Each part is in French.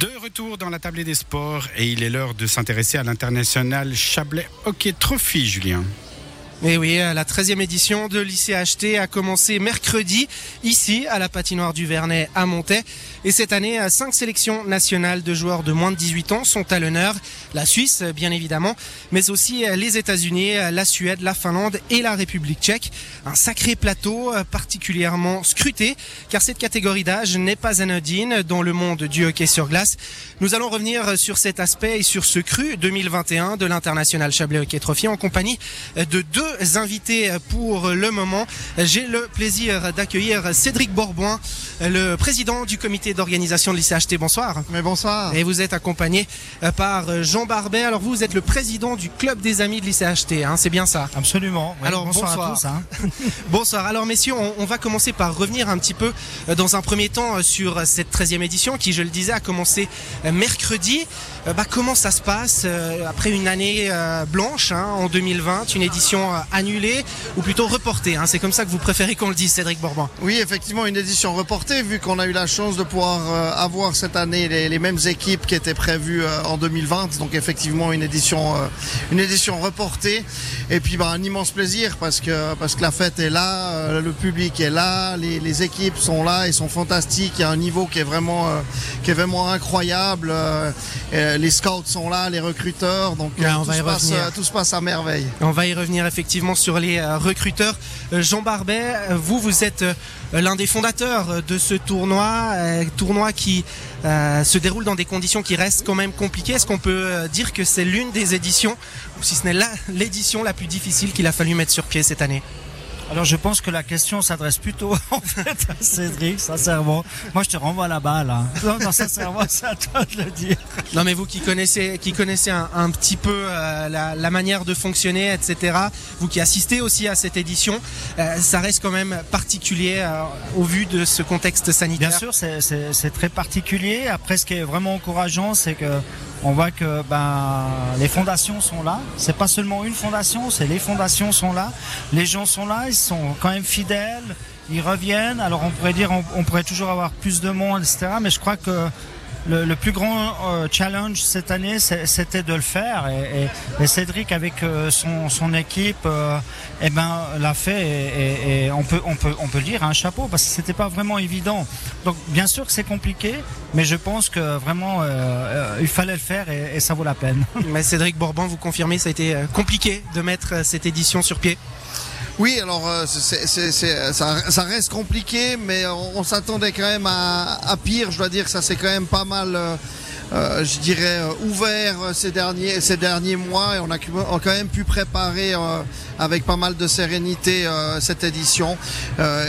De retour dans la tablée des sports et il est l'heure de s'intéresser à l'international Chablais Hockey Trophy, Julien. Et oui, la 13e édition de lycée HT a commencé mercredi ici à la patinoire du Vernet à Montaix. Et cette année, cinq sélections nationales de joueurs de moins de 18 ans sont à l'honneur. La Suisse, bien évidemment, mais aussi les États-Unis, la Suède, la Finlande et la République tchèque. Un sacré plateau particulièrement scruté, car cette catégorie d'âge n'est pas anodine dans le monde du hockey sur glace. Nous allons revenir sur cet aspect et sur ce cru 2021 de l'international Chablais Hockey Trophy en compagnie de deux invités pour le moment. J'ai le plaisir d'accueillir Cédric Borboin, le président du comité d'organisation de l'ICHT. Bonsoir. Mais bonsoir. Et vous êtes accompagné par Jean Barbet. Alors vous, vous êtes le président du club des amis de l'ICHT, hein, c'est bien ça? Absolument. Oui, Alors bonsoir, bonsoir, à tous. Hein. bonsoir. Alors messieurs, on, on, va commencer par revenir un petit peu dans un premier temps sur cette 13e édition qui, je le disais, a commencé mercredi. Bah, comment ça se passe après une année blanche hein, en 2020, une édition annulée ou plutôt reportée hein. C'est comme ça que vous préférez qu'on le dise, Cédric Bourbon Oui, effectivement, une édition reportée vu qu'on a eu la chance de pouvoir euh, avoir cette année les, mêmes équipes qui étaient prévues euh, en 2020. Donc effectivement, une édition, euh, une édition reportée. Et puis bah, un immense plaisir parce que, la fête est là, le public est là, les, les, équipes sont là et sont fantastiques. Il y a un niveau qui est vraiment, vraiment incroyable. les scouts sont là, les recruteurs. Donc tout, se passe, tout se passe à merveille. On va y revenir effectivement sur les recruteurs. Jean Barbet, vous, vous êtes l'un des fondateurs de ce tournoi, tournoi qui euh, se déroule dans des conditions qui restent quand même compliquées. Est-ce qu'on peut dire que c'est l'une des éditions, ou si ce n'est l'édition la plus difficile qu'il a fallu mettre sur pied cette année? Alors je pense que la question s'adresse plutôt en fait à Cédric, sincèrement. Moi je te renvoie la balle. Hein. Non, non, sincèrement, c'est à toi de le dire. Non mais vous qui connaissez, qui connaissez un, un petit peu euh, la, la, manière de fonctionner, etc. Vous qui assistez aussi à cette édition, euh, ça reste quand même particulier euh, au vu de ce contexte sanitaire. Bien sûr, c'est très particulier. Après, ce qui est vraiment encourageant, c'est que on voit que ben, les fondations sont là. C'est pas seulement une fondation, c'est les fondations sont là. Les gens sont là, ils sont quand même fidèles, ils reviennent. Alors on pourrait dire, on, pourrait toujours avoir plus de monde, etc. Mais je crois que le, plus grand euh, challenge cette année, c'était de le faire. Et, Cédric, avec euh, son, équipe, euh, eh ben, l'a fait. Et, on peut, on peut, on peut le dire un chapeau parce que c'était pas vraiment évident. Donc, bien sûr que c'est compliqué, mais je pense que vraiment, il fallait le faire et, ça vaut la peine. Mais Cédric Bourbon, vous confirmez, ça a été compliqué de mettre cette édition sur pied? Oui, alors euh, c'est, ça, reste compliqué, mais on, s'attendait quand même à, à, pire. Je dois dire que ça c'est quand même pas mal. Euh, euh, je dirais euh, ouvert ces derniers ces derniers mois. Et on a, quand même pu préparer euh, avec pas mal de sérénité euh, cette édition.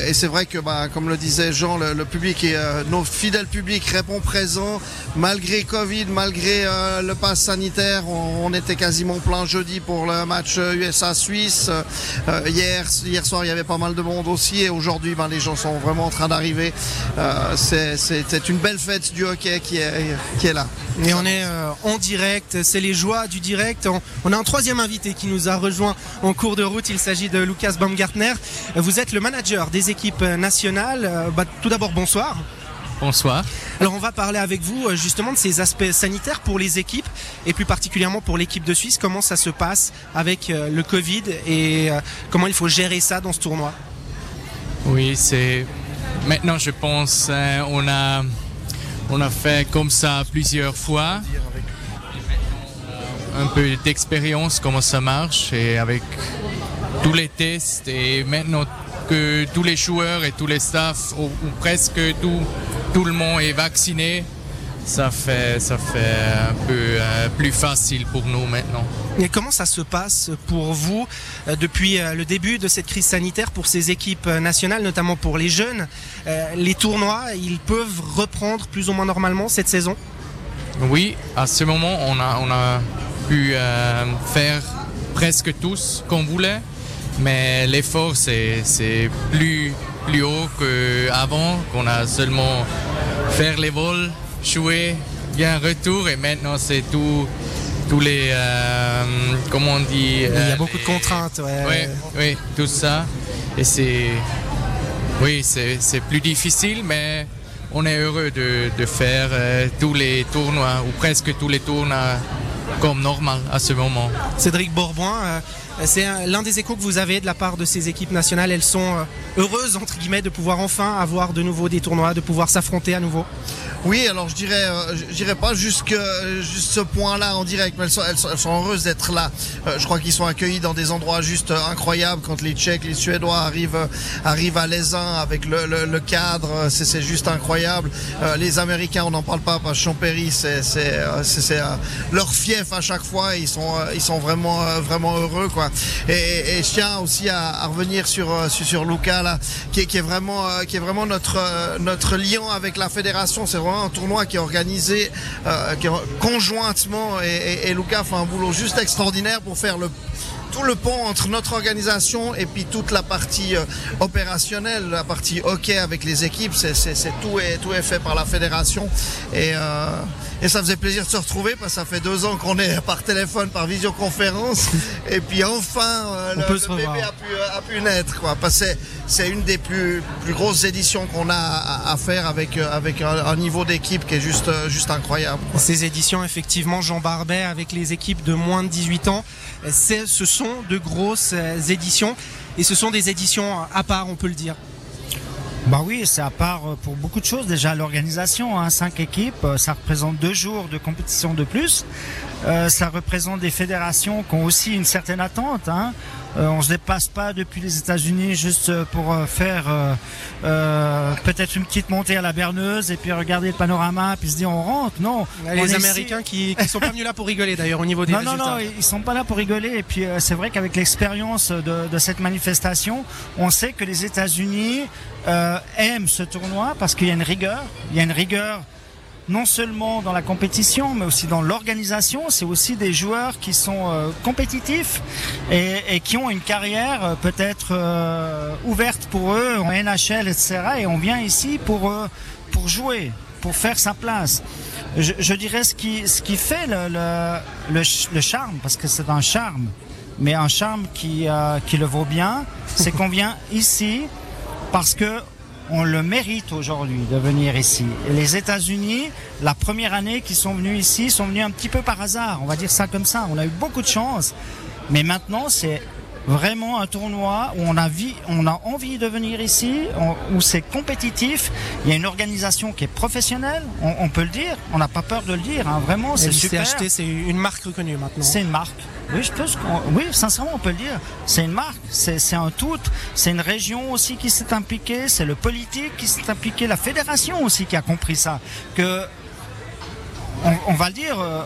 Et c'est vrai que bah, comme le disait Jean le, le public et nos fidèles publics répond présent malgré Covid malgré le pass sanitaire on, on, était quasiment plein jeudi pour le match USA Suisse. Hier hier soir il y avait pas mal de monde aussi. Et aujourd'hui bah, les gens sont vraiment en train d'arriver. C'est une belle fête du hockey qui est, qui est là et on est euh, en direct, c'est les joies du direct. On, on, a un troisième invité qui nous a rejoint en cours de route. Il s'agit de Lucas Baumgartner. Vous êtes le manager des équipes nationales. Euh, bah, tout d'abord, bonsoir. Bonsoir. Alors on va parler avec vous justement de ces aspects sanitaires pour les équipes et plus particulièrement pour l'équipe de Suisse. Comment ça se passe avec euh, le Covid et comment il faut gérer ça dans ce tournoi? Oui, c'est maintenant je pense on a on a fait comme ça plusieurs fois. Un peu d'expérience, comment ça marche, et avec tous les tests, et maintenant que tous les joueurs et tous les staffs, ou, presque tout, tout le monde est vacciné, ça fait, ça fait un peu euh, plus facile pour nous maintenant. Et comment ça se passe pour vous euh, depuis euh, le début de cette crise sanitaire pour ces équipes nationales, notamment pour les jeunes Les tournois, ils peuvent reprendre plus ou moins normalement cette saison? Oui, à ce moment, on a, on a pu faire presque tous qu'on voulait, mais l'effort c'est plus, plus haut qu'avant, qu'on a seulement faire les vols jouer bien retour et maintenant c'est tout tous les euh, comment on dit il y a beaucoup de contraintes ouais. Oui, oui tout ça et c'est oui c'est plus difficile mais on est heureux de, de faire euh, tous les tournois ou presque tous les tournois comme normal à ce moment. Cédric Bourboin, euh, c'est un- l'un des échos que vous avez de la part de ces équipes nationales. Elles sont euh, heureuses, entre guillemets, de pouvoir enfin avoir de nouveau des tournois, de pouvoir s'affronter à nouveau. Oui, alors je dirais, euh, je dirais pas jusque ce point-là en direct, mais elles sont, heureuses d'être là. Euh, je crois qu'ils sont accueillis dans des endroits juste euh, incroyables quand les Tchèques, les Suédois arrivent, euh, arrivent à l'Aisin avec le, cadre, euh, c'est c'est juste incroyable. Euh, les Américains, on n'en parle pas parce que Champéry, c'est c'est euh, c'est- c'est, euh, leur fief à chaque fois. Ils sont euh, vraiment euh, heureux. Et, je tiens aussi à, revenir sur euh, sur, Luca qui est, vraiment euh, qui est vraiment notre euh, notre lien avec la fédération. C'est vraiment un tournoi qui est organisé conjointement et, et Luca fait un boulot juste extraordinaire pour faire le tout le pont entre notre organisation et puis toute la partie euh, opérationnelle, la partie hockey avec les équipes, c'est, c'est, c'est tout, est, tout est fait par la fédération. Et, euh, et ça faisait plaisir de se retrouver parce que ça fait deux ans qu'on est par téléphone, par visioconférence. et puis enfin, euh, le, le bébé a pu, a pu naître. Quoi, parce que c'est, une des plus, plus grosses éditions qu'on a à, à faire avec, avec un, un niveau d'équipe qui est juste, juste incroyable. quoi. Ces éditions, effectivement, Jean Barbet avec les équipes de moins de 18 ans, c'est- ce sont de grosses euh, éditions et ce sont des éditions à part, on peut le dire. Bah oui, c'est à part euh, pour beaucoup de choses. Déjà l'organisation, hein, cinq équipes, euh, ça représente deux jours de compétition de plus. Ça représente des fédérations qui ont aussi une certaine attente. Hein. Euh, on se dépasse pas depuis les États-Unis juste euh, pour euh, faire peut-être une petite montée à la berneuse et puis regarder le panorama puis se dire on rentre. Non, Les Américains qui, qui sont pas venus là pour rigoler d'ailleurs au niveau des non, non, résultats. non, ils sont pas là pour rigoler. Et puis, c'est vrai qu'avec l'expérience de, de cette manifestation, on sait que les États-Unis euh, aiment ce tournoi parce qu'il y a une rigueur. Il y a une rigueur non seulement dans la compétition, mais aussi dans l'organisation. C'est aussi des joueurs qui sont euh, compétitifs et, qui ont une carrière euh, peut-être euh, ouverte pour eux en NHL, etc. Et on vient ici pour pour jouer, pour faire sa place. Je, dirais ce qui ce qui fait le le, le, le charme, parce que c'est un charme, mais un charme qui qui le vaut bien, c'est qu'on vient ici parce que on le mérite aujourd'hui de venir ici. Et les États-Unis, la première année qu'ils sont venus ici, sont venus un petit peu par hasard. On va dire ça comme ça. On a eu beaucoup de chance. Mais maintenant, c'est vraiment un tournoi où on a, vi- on a envie de venir ici, on- où c'est compétitif. Il y a une organisation qui est professionnelle. On, on peut le dire. On n'a pas peur de le dire. hein. Vraiment, c'est super. c'est une marque reconnue maintenant. C'est une marque. Oui, je pense oui, sincèrement, on peut le dire. C'est une marque, c'est un tout. C'est une région aussi qui s'est impliquée, c'est le politique qui s'est impliqué, la fédération aussi qui a compris ça. Que on, on va le dire, euh,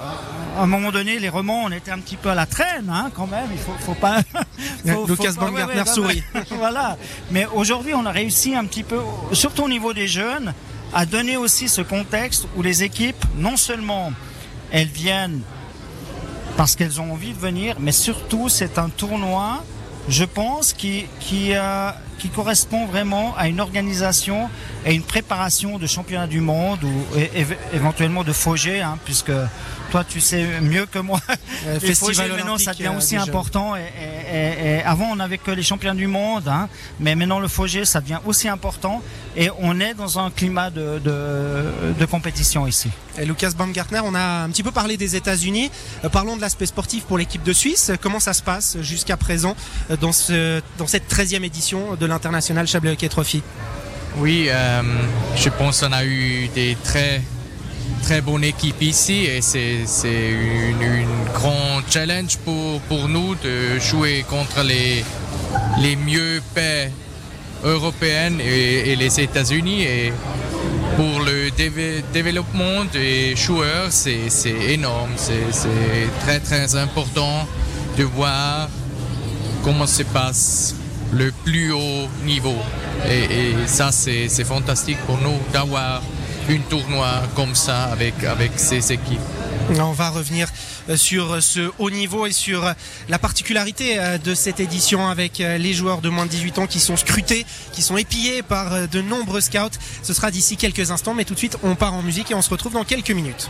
à un moment donné, les romans, on était un petit peu à la traîne, hein, quand même. Il faut, faut pas. faut- Lucas Baumgartner ouais, ouais, sourit. voilà. Mais aujourd'hui, on a réussi un petit peu, surtout au niveau des jeunes, à donner aussi ce contexte où les équipes, non seulement elles viennent parce qu'elles ont envie de venir, mais surtout c'est un tournoi, je pense, qui, qui, euh, qui correspond vraiment à une organisation et une préparation de championnat du monde ou éventuellement de Fogé, hein, puisque toi tu sais mieux que moi. Euh, Les Fogé, maintenant ça devient euh, aussi important. Et, et- et- et avant on n'avait que les champions du monde, hein, mais maintenant le Fogé ça devient aussi important et on est dans un climat de, de, de compétition ici. Et Lucas Baumgartner, on a un petit peu parlé des États-Unis. Euh, parlons de l'aspect sportif pour l'équipe de Suisse. Comment ça se passe jusqu'à présent euh, dans, ce, dans cette 13e édition de l'international Chablais Hockey Trophy. Oui, euh, je pense qu'on a eu des très très bonnes équipes ici et c'est une, une grand challenge pour, nous de jouer contre les, les mieux paix européennes et, les États-Unis. Et pour le déve- développement des joueurs c'est énorme, c'est c'est très très important de voir comment se passe le plus haut niveau. Et, ça, c'est fantastique pour nous d'avoir une tournoi comme ça avec, avec ces équipes. On va revenir euh, sur ce haut niveau et sur euh, la particularité euh, de cette édition avec les joueurs de moins de 18 ans qui sont scrutés, qui sont épillés par de nombreux scouts. Ce sera d'ici quelques instants, mais tout de suite on part en musique et on se retrouve dans quelques minutes.